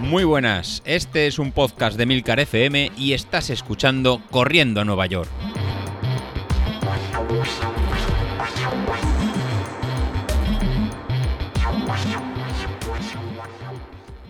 Muy buenas, este es un podcast de Milcar FM y estás escuchando Corriendo a Nueva York.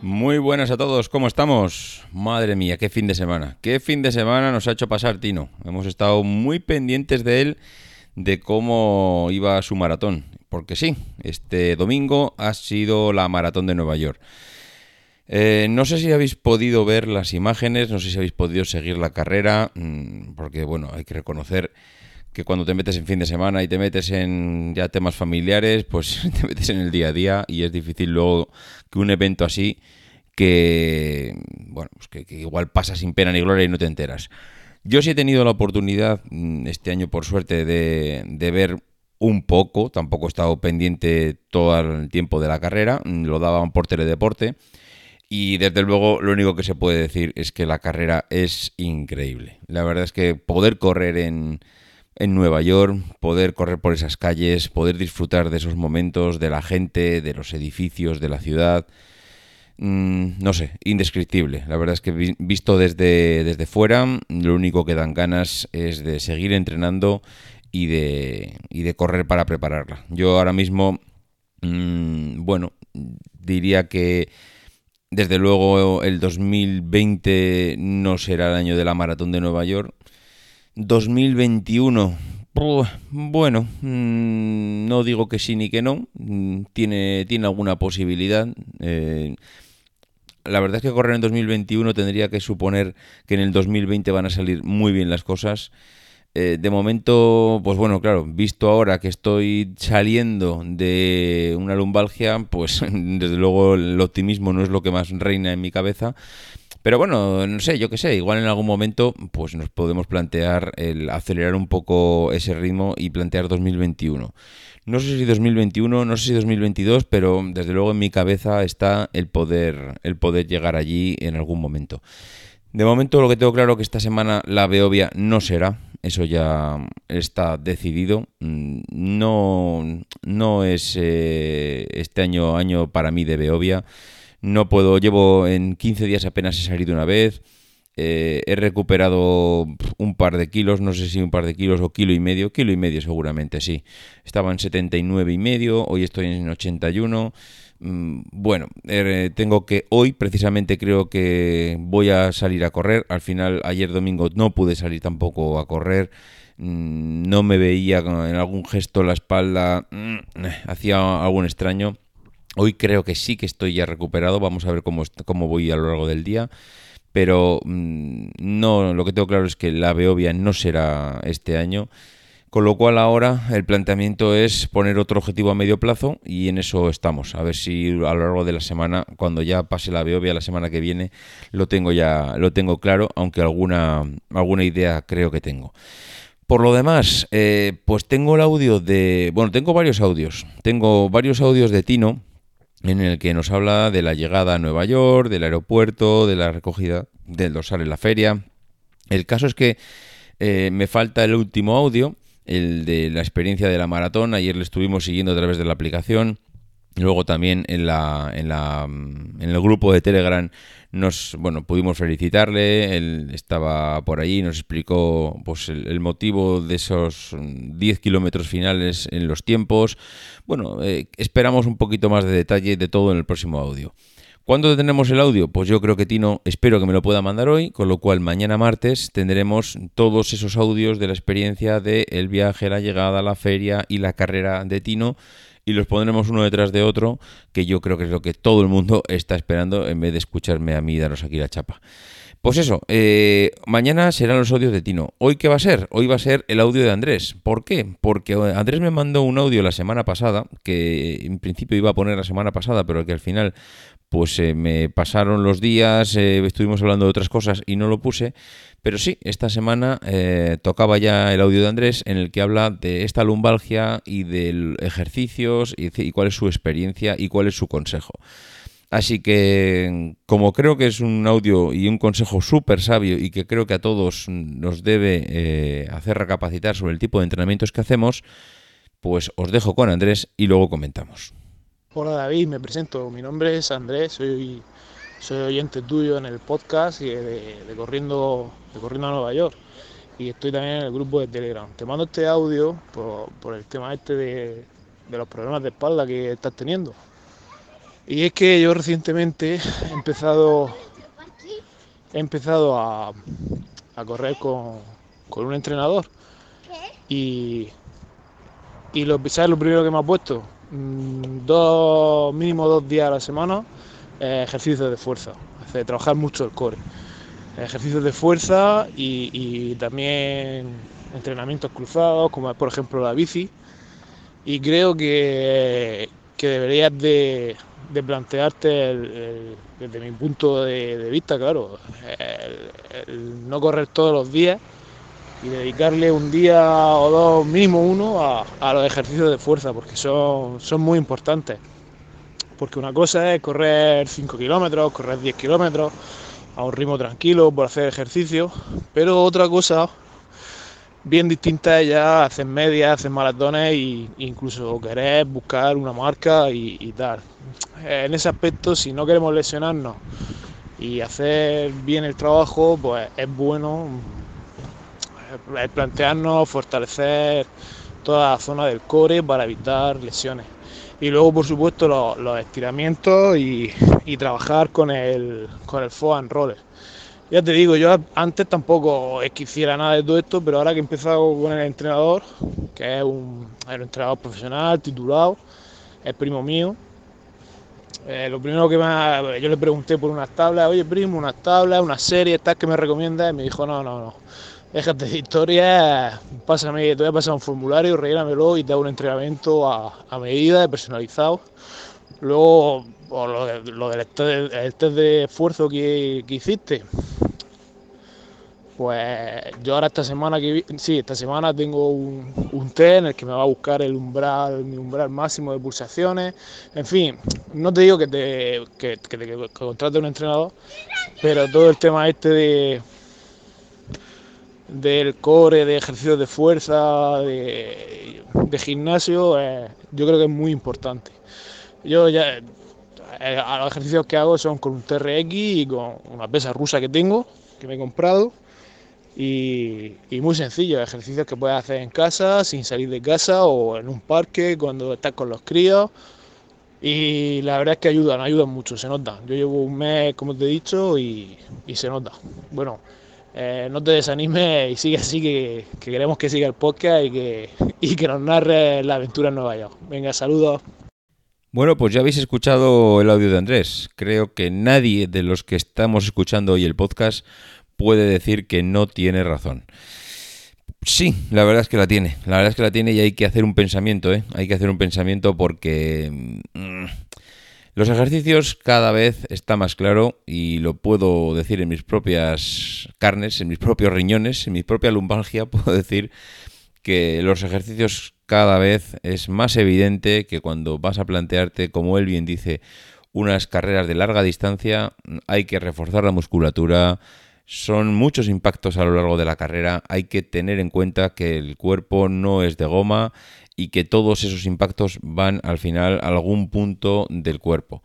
Muy buenas a todos, ¿cómo estamos? Madre mía, qué fin de semana. Qué fin de semana nos ha hecho pasar Tino. Hemos estado muy pendientes de él, de cómo iba su maratón. Porque sí, este domingo ha sido la maratón de Nueva York. Eh, no sé si habéis podido ver las imágenes, no sé si habéis podido seguir la carrera, mm, porque bueno, hay que reconocer que cuando te metes en fin de semana y te metes en ya temas familiares, pues te metes en el día a día y es difícil luego que un evento así que bueno, pues que, igual pasa sin pena ni gloria y no te enteras. Yo sí he tenido la oportunidad mm, este año, por suerte, de, de ver un poco, tampoco he estado pendiente todo el tiempo de la carrera, mm, lo daban por teledeporte. Y desde luego lo único que se puede decir es que la carrera es increíble. La verdad es que poder correr en, en Nueva York, poder correr por esas calles, poder disfrutar de esos momentos, de la gente, de los edificios, de la ciudad, mm, no sé, indescriptible. La verdad es que visto desde, desde fuera, lo único que dan ganas es de seguir entrenando y de, y de correr para prepararla. Yo ahora mismo, mm, bueno, diría que desde luego el 2020 no será el año de la maratón de Nueva York. 2021, bueno, mm, no digo que sí ni que no, mm, tiene, tiene alguna posibilidad. Eh, la verdad es que correr en 2021 tendría que suponer que en el 2020 van a salir muy bien las cosas. Eh, de momento, pues bueno, claro, visto ahora que estoy saliendo de una lumbalgia, pues desde luego el optimismo no es lo que más reina en mi cabeza. Pero bueno, no sé, yo qué sé, igual en algún momento pues nos podemos plantear el acelerar un poco ese ritmo y plantear 2021. No sé si 2021, no sé si 2022, pero desde luego en mi cabeza está el poder el poder llegar allí en algún momento. De momento lo que tengo claro que esta semana la Beovia no será, eso ya está decidido. Mm, no, no es eh, este año año para mí de Beovia. No puedo, llevo en 15 días apenas he salido una vez. Eh, he recuperado un par de kilos, no sé si un par de kilos o kilo y medio, kilo y medio seguramente, sí. Estaba en 79 y medio, hoy estoy en 81. Mm, bueno, eh, tengo que hoy precisamente creo que voy a salir a correr. Al final, ayer domingo no pude salir tampoco a correr. Mm, no me veía en algún gesto la espalda, mm, hacía algún extraño. Hoy creo que sí que estoy ya recuperado. Vamos a ver cómo, cómo voy a lo largo del día. Pero no, lo que tengo claro es que la Beovia no será este año. Con lo cual ahora el planteamiento es poner otro objetivo a medio plazo y en eso estamos. A ver si a lo largo de la semana, cuando ya pase la Beovia la semana que viene, lo tengo ya, lo tengo claro, aunque alguna, alguna idea creo que tengo. Por lo demás, eh, pues tengo el audio de. Bueno, tengo varios audios. Tengo varios audios de Tino en el que nos habla de la llegada a Nueva York, del aeropuerto, de la recogida del dorsal en la feria. El caso es que eh, me falta el último audio el de la experiencia de la maratón. Ayer le estuvimos siguiendo a través de la aplicación. Luego también en, la, en, la, en el grupo de Telegram nos bueno pudimos felicitarle, él estaba por allí, nos explicó pues el, motivo de esos 10 kilómetros finales en los tiempos. Bueno, eh, esperamos un poquito más de detalle de todo en el próximo audio. ¿Cuándo tenemos el audio? Pues yo creo que Tino espero que me lo pueda mandar hoy, con lo cual mañana martes tendremos todos esos audios de la experiencia de el viaje, la llegada, la feria y la carrera de Tino y los pondremos uno detrás de otro, que yo creo que es lo que todo el mundo está esperando en vez de escucharme a mí daros aquí la chapa. Pues eso, eh, mañana serán los audios de Tino. ¿Hoy qué va a ser? Hoy va a ser el audio de Andrés. ¿Por qué? Porque Andrés me mandó un audio la semana pasada, que en principio iba a poner la semana pasada, pero que al final pues eh, me pasaron los días, eh, estuvimos hablando de otras cosas y no lo puse. Pero sí, esta semana eh, tocaba ya el audio de Andrés en el que habla de esta lumbalgia y de ejercicios y, cuál es su experiencia y cuál es su consejo. Así que, como creo que es un audio y un consejo súper sabio y que creo que a todos nos debe hacer recapacitar sobre el tipo de entrenamientos que hacemos, pues os dejo con Andrés y luego comentamos. Hola David, me presento. Mi nombre es Andrés, soy, soy oyente tuyo en el podcast de, Corriendo, de Corriendo a Nueva York. Y estoy también en el grupo de Telegram. Te mando este audio por, el tema este de, los problemas de espalda que estás teniendo. Y es que yo recientemente he empezado, he empezado a, correr con, un entrenador. Y, y lo, ¿sabes lo primero que me ha puesto? Mm, dos, mínimo dos días a la semana eh, ejercicios de fuerza, hace trabajar mucho el core. Ejercicios de fuerza y, también entrenamientos cruzados, como por ejemplo la bici. Y creo que, deberías de, plantearte, desde mi punto de, vista, claro, el no correr todos los días y dedicarle un día o dos, mínimo uno, a, los ejercicios de fuerza, porque son, son muy importantes. Porque una cosa es correr 5 kilómetros, correr 10 kilómetros a un ritmo tranquilo por hacer ejercicio, pero otra cosa bien distinta es ya hacer medias, hacer maratones e incluso querer buscar una marca y, y tal. En ese aspecto, si no queremos lesionarnos y hacer bien el trabajo, pues es bueno plantearnos fortalecer toda la zona del core para evitar lesiones. Y luego, por supuesto, los, estiramientos y, trabajar con el, con el and roller. Ya te digo, yo antes tampoco es que hiciera nada de todo esto, pero ahora que he empezado con el entrenador, que es un, entrenador profesional, titulado, es primo mío, eh, lo primero que me, yo le pregunté por unas tablas, oye primo, unas tablas, una serie, estas que me recomiendas, y me dijo, no, no, no, déjate de historia, pásame, te voy a pasar un formulario, rellénamelo y te hago un entrenamiento a, medida, personalizado. Luego, lo, del test de, esfuerzo que, hiciste, pues yo ahora esta semana que sí, esta semana tengo un, un, test en el que me va a buscar el umbral, mi umbral máximo de pulsaciones. En fin, no te digo que te, que, que te contrate un entrenador, pero todo el tema este de del core, de ejercicios de fuerza, de, gimnasio, eh, yo creo que es muy importante. Yo ya, eh, los ejercicios que hago son con un TRX y con una pesa rusa que tengo, que me he comprado, y, muy sencillo, ejercicios que puedes hacer en casa, sin salir de casa o en un parque cuando estás con los críos. Y la verdad es que ayudan, ayudan mucho, se nota. Yo llevo un mes, como te he dicho, y, y se nota. Bueno, eh, no te desanimes y sigue así, que, queremos que siga el podcast y que, y que nos narre la aventura en Nueva York. Venga, saludos. Bueno, pues ya habéis escuchado el audio de Andrés. Creo que nadie de los que estamos escuchando hoy el podcast puede decir que no tiene razón. Sí, la verdad es que la tiene. La verdad es que la tiene y hay que hacer un pensamiento, ¿eh? Hay que hacer un pensamiento porque... Mm, los ejercicios cada vez está más claro y lo puedo decir en mis propias carnes, en mis propios riñones, en mi propia lumbalgia, puedo decir que los ejercicios cada vez es más evidente que cuando vas a plantearte, como él bien dice, unas carreras de larga distancia, hay que reforzar la musculatura, son muchos impactos a lo largo de la carrera, hay que tener en cuenta que el cuerpo no es de goma y que todos esos impactos van al final a algún punto del cuerpo.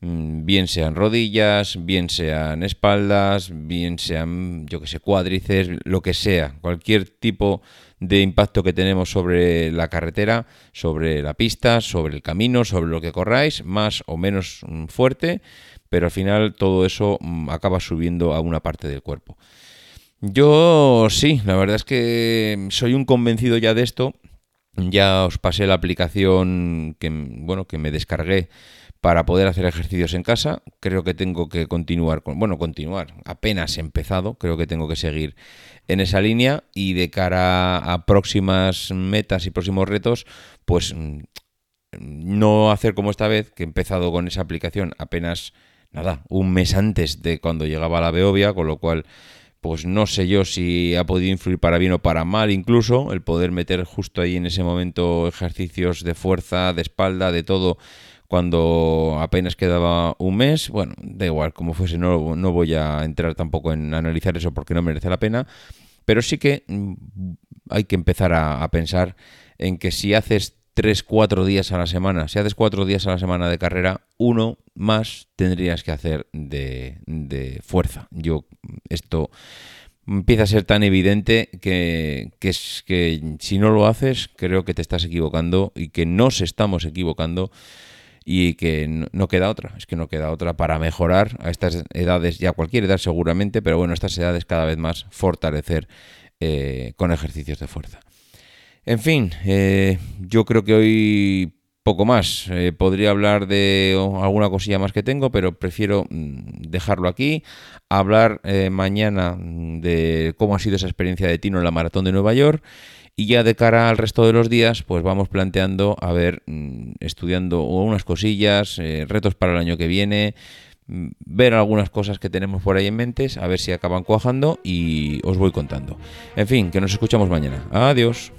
Mm, bien sean rodillas, bien sean espaldas, bien sean, yo que sé, cuádrices, lo que sea, cualquier tipo de impacto que tenemos sobre la carretera, sobre la pista, sobre el camino, sobre lo que corráis, más o menos mm, fuerte, pero al final todo eso mm, acaba subiendo a una parte del cuerpo. Yo sí, la verdad es que soy un convencido ya de esto ya os pasé la aplicación que, bueno, que me descargué para poder hacer ejercicios en casa. Creo que tengo que continuar con, bueno, continuar, apenas he empezado, creo que tengo que seguir en esa línea y de cara a próximas metas y próximos retos, pues mm, no hacer como esta vez, que he empezado con esa aplicación apenas, nada, un mes antes de cuando llegaba la Beovia, con lo cual pues no sé yo si ha podido influir para bien o para mal incluso el poder meter justo ahí en ese momento ejercicios de fuerza, de espalda, de todo cuando apenas quedaba un mes. Bueno, da igual, como fuese, no, voy a entrar tampoco en analizar eso porque no merece la pena, pero sí que mm, hay que empezar a, pensar en que si haces 3, 4 días a la semana. Si haces 4 días a la semana de carrera, uno más tendrías que hacer de, fuerza. Yo, esto empieza a ser tan evidente que, es, que si no lo haces, creo que te estás equivocando y que nos estamos equivocando y que no, queda otra, es que no queda otra para mejorar a estas edades, ya cualquier edad seguramente, pero bueno, estas edades cada vez más fortalecer eh, con ejercicios de fuerza. En fin, eh, yo creo que hoy poco más. Eh, podría hablar de alguna cosilla más que tengo, pero prefiero mm, dejarlo aquí. Hablar mañana de cómo ha sido esa experiencia de Tino en la maratón de Nueva York y ya de cara al resto de los días, pues vamos planteando, a ver, mm, estudiando unas cosillas, eh, retos para el año que viene, mm, ver algunas cosas que tenemos por ahí en mentes, a ver si acaban cuajando y os voy contando. En fin, que nos escuchamos mañana. Adiós.